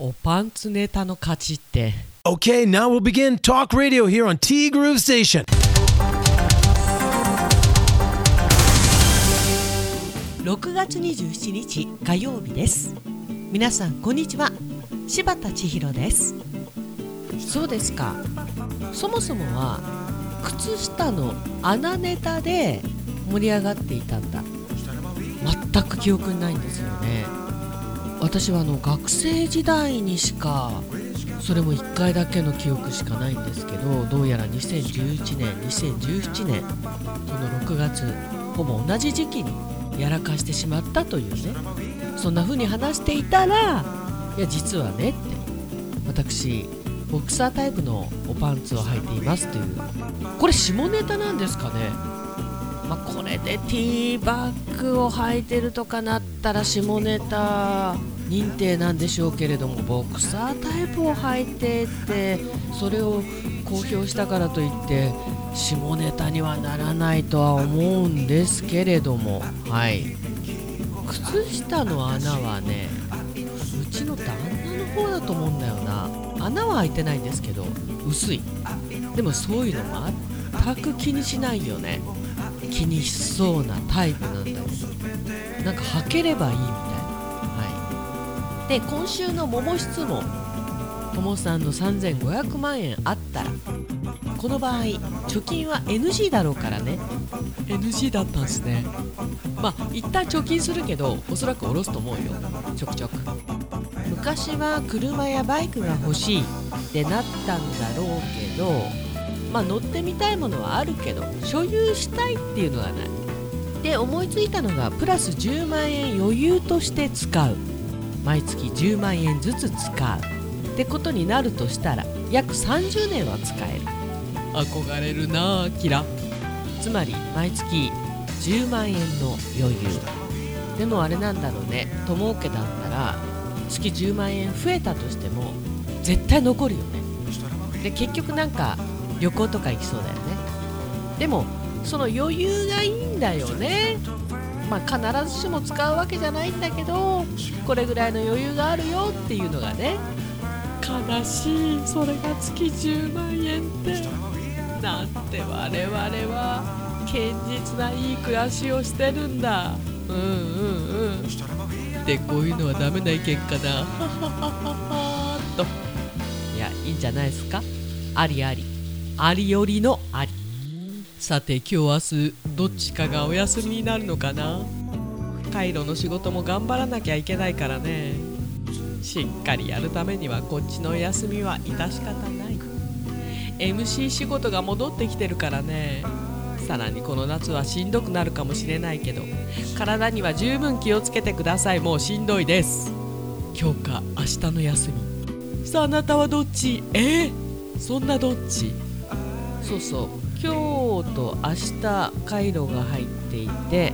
おパンツネタの勝ちって。Okay, now we'll begin Talk Radio here on T Groove Station. 6月27日火曜日です。皆さんこんにちは。柴田千尋です。そうですか。そもそもは靴下の穴ネタで盛り上がっていたんだ。全く記憶にないんですよね私はあの学生時代にしかそれも1回だけの記憶しかないんですけどどうやら2011年2017年その6月ほぼ同じ時期にやらかしてしまったというね。そんな風に話していたらいや実はねって私ボクサータイプのおパンツを履いていますという。これ下ネタなんですかね?まあ、これでティーバッグを履いてるとかなったら下ネタ認定なんでしょうけれどもボクサータイプを履いてってそれを公表したからといって下ネタにはならないとは思うんですけれども。はい。靴下の穴はねうちの旦那の方だと思うんだよな。穴は開いてないんですけど薄い。でもそういうの全く気にしないよね。気にしそうなタイプなんだよなんか履ければいいみたいな。はいで今週の桃質問。ともさんの3500万円あったらこの場合貯金は NG だろうからね。NG だったんですね。まあ一旦貯金するけどおそらく下ろすと思うよ。ちょくちょく。昔は車やバイクが欲しいってなったんだろうけどまあ乗ってみたいものはあるけど所有したいっていうのがない。で思いついたのがプラス10万円余裕として使う毎月10万円ずつ使う。ってことになるとしたら約30年は使える。憧れるなあキラ。つまり毎月10万円の余裕。でもあれなんだろうね。友家だったら月10万円増えたとしても絶対残るよね。で結局なんか旅行とか行きそうだよね。でもその余裕がいいんだよねまあ必ずしも使うわけじゃないんだけどこれぐらいの余裕があるよっていうのがね。悲しい。それが月10万円って。なんて我々は堅実ないい暮らしをしてるんだ。うんうんうん。でこういうのはダメな意見かな。はははははと。いやいいんじゃないですか。ありあり。ありよりのあり。さて今日明日どっちかがお休みになるのかな？カイロの仕事も頑張らなきゃいけないからね。しっかりやるためにはこっちのお休みは致し方ない。MC 仕事が戻ってきてるからね。さらにこの夏はしんどくなるかもしれないけど体には十分気をつけてください。もうしんどいです。今日か明日の休み。さああなたはどっち？え？ー、そんなどっち？そうそう。今日と明日カイロが入っていて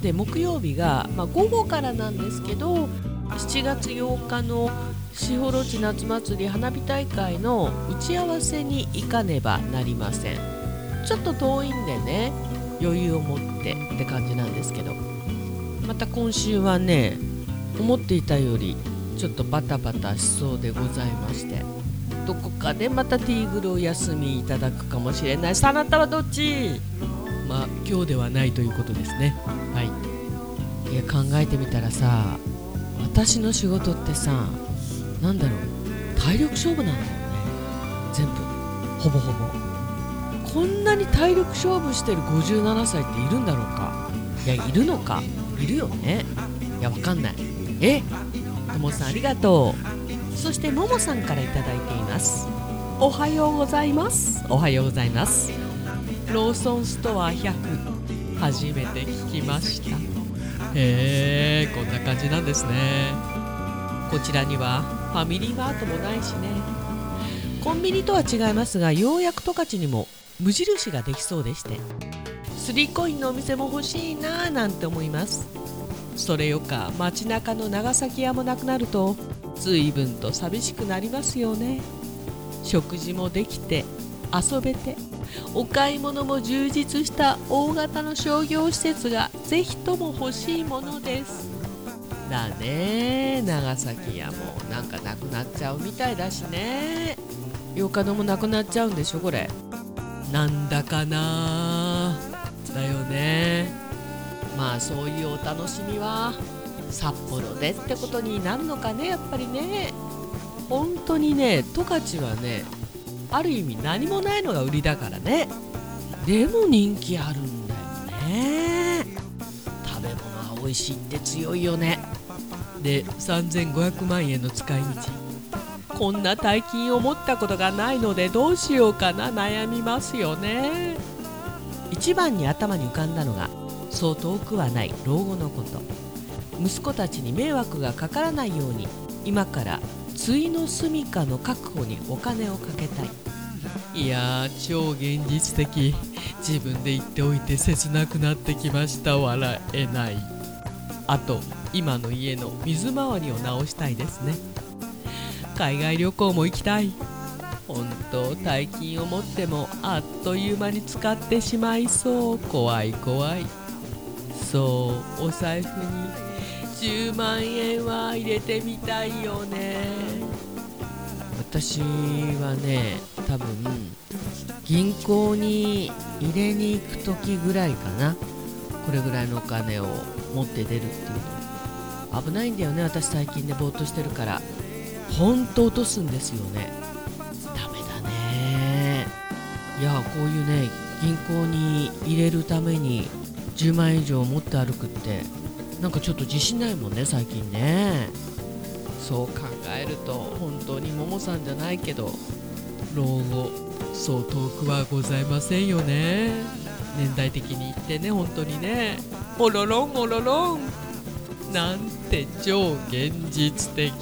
で木曜日が、まあ、午後からなんですけど7月8日の士幌地夏祭り花火大会の打ち合わせに行かねばなりません。ちょっと遠いんでね余裕を持ってって感じなんですけど。また今週はね思っていたよりちょっとバタバタしそうでございまして。どこかでまたティーグルを休みいただくかもしれない。さあなたはどっち？まあ今日ではないということですね。はい。いや考えてみたらさ私の仕事ってさなんだろう。体力勝負なんだよね。全部。ほぼほぼ。こんなに体力勝負してる57歳っているんだろうか。いやいるのか。いるよね。いやわかんない。え？ともさんありがとう。そしてももさんから頂いています。おはようございます。おはようございます。ローソンストア100初めて聞きました。へえこんな感じなんですね。こちらにはファミリーマートもないしね。コンビニとは違いますがようやく十勝にも無印ができそうでして。スリーコインのお店も欲しいなぁなんて思いますそれよか街中の長崎屋もなくなると随分と寂しくなりますよね。食事もできて遊べてお買い物も充実した大型の商業施設がぜひとも欲しいものです。だね長崎やもなんかなくなっちゃうみたいだしね。8日のもなくなっちゃうんでしょこれ。なんだかな。だよね。まあそういうお楽しみは札幌でってことになるのかねやっぱりね。本当にね十勝はねある意味何もないのが売りだからね。でも人気あるんだよね。食べ物は美味しいって強いよね。で3500万円の使い道。こんな大金を持ったことがないのでどうしようかな。悩みますよね。一番に頭に浮かんだのがそう遠くはない老後のこと。息子たちに迷惑がかからないように今から対の住処の確保にお金をかけたい。いや超現実的。自分で言っておいて切なくなってきました笑えない。あと今の家の水回りを直したいですね。海外旅行も行きたい。本当大金を持ってもあっという間に使ってしまいそう。怖い怖い。そうお財布に10万円は入れてみたいよね。私はね多分銀行に入れに行く時ぐらいかな。これぐらいのお金を持って出るっていうの。危ないんだよね私最近ねぼーっとしてるから。ほんと落とすんですよね。ダメだね。いやこういうね銀行に入れるために10万円以上持って歩くって。なんかちょっと自信ないもんね最近ね。そう考えると本当にももさんじゃないけど老後そう遠くはございませんよね。年代的に言ってね本当にね。おろろんおろろん。なんて超現実的。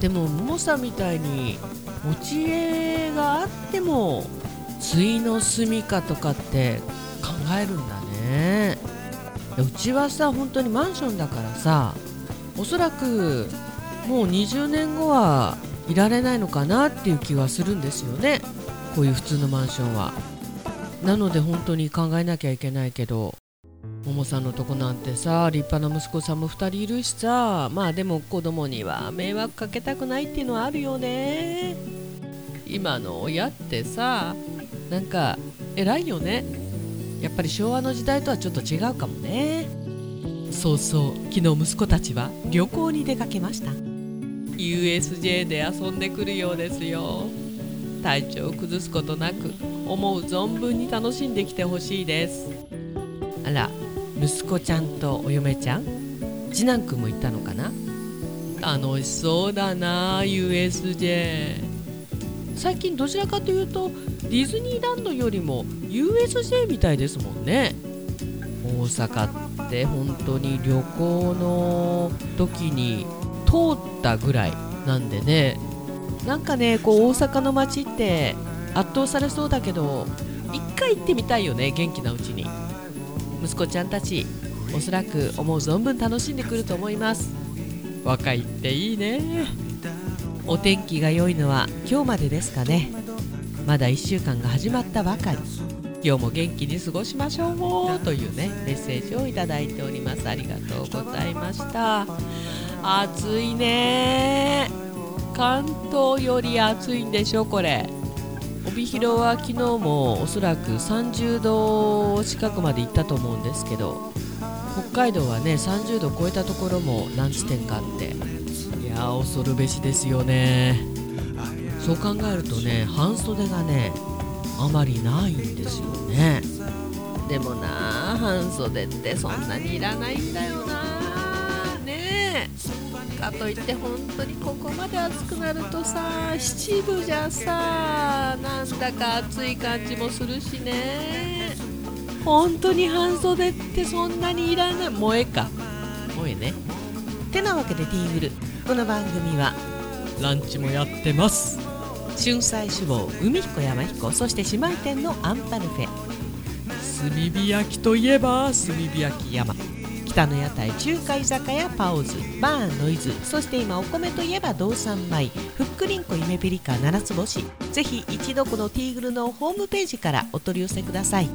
でもももさんみたいに持ち家があっても対の住みかとかって考えるんだ。ね。うちはさ本当にマンションだからさおそらくもう20年後はいられないのかなっていう気はするんですよね。こういう普通のマンションは。なので本当に考えなきゃいけないけどももさんのとこなんてさ立派な息子さんも2人いるしさまあでも子供には迷惑かけたくないっていうのはあるよね。今の親ってさなんか偉いよね。やっぱり昭和の時代とはちょっと違うかもね。そうそう。昨日息子たちは旅行に出かけました。USJ で遊んでくるようですよ。体調を崩すことなく思う存分に楽しんできてほしいです。あら息子ちゃんとお嫁ちゃん？次男くんも行ったのかな？楽しそうだな USJ 最近どちらかというとディズニーランドよりも USJ みたいですもんね。大阪って本当に旅行の時に通ったぐらいなんでね。なんかねこう大阪の街って圧倒されそうだけど一回行ってみたいよね元気なうちに。息子ちゃんたちおそらく思う存分楽しんでくると思います。若いっていいね。お天気が良いのは今日までですかね。まだ1週間が始まったばかり今日も元気に過ごしましょうというねメッセージをいただいております。ありがとうございました。暑いね。関東より暑いんでしょこれ。帯広は昨日もおそらく30度近くまで行ったと思うんですけど北海道はね30度超えたところも何地点かあって。いや恐るべしですよね。そう考えるとね半袖がねあまりないんですよね。でもな半袖ってそんなにいらないんだよな。ねえ。かといって本当にここまで暑くなるとさ七分じゃさなんだか暑い感じもするしね。本当に半袖ってそんなにいらない。萌えか。萌えね。てなわけでティーグル。この番組は。ランチもやってます。春菜志望海彦山彦そして姉妹店のアンパルフェ。炭火焼きといえば炭火焼き山。北の屋台中華居酒屋パオズバーンノイズ。そして今お米といえば道産米。ふっくりんこ夢ピリカ七つ星。ぜひ一度このティーグルのホームページからお取り寄せください。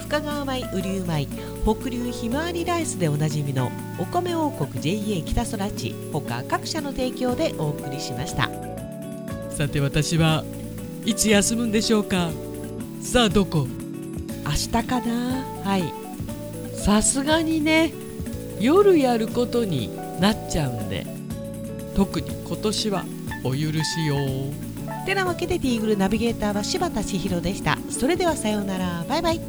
深川米雨竜米。北流ひまわりライスでおなじみのお米王国 JA 北空地。他各社の提供でお送りしましたさて私はいつ休むんでしょうか？さあどこ？明日かな？はい。さすがにね夜やることになっちゃうんで。特に今年はお許しよてなわけでティーグルナビゲーターは柴田千尋でした。それではさようなら。バイバイ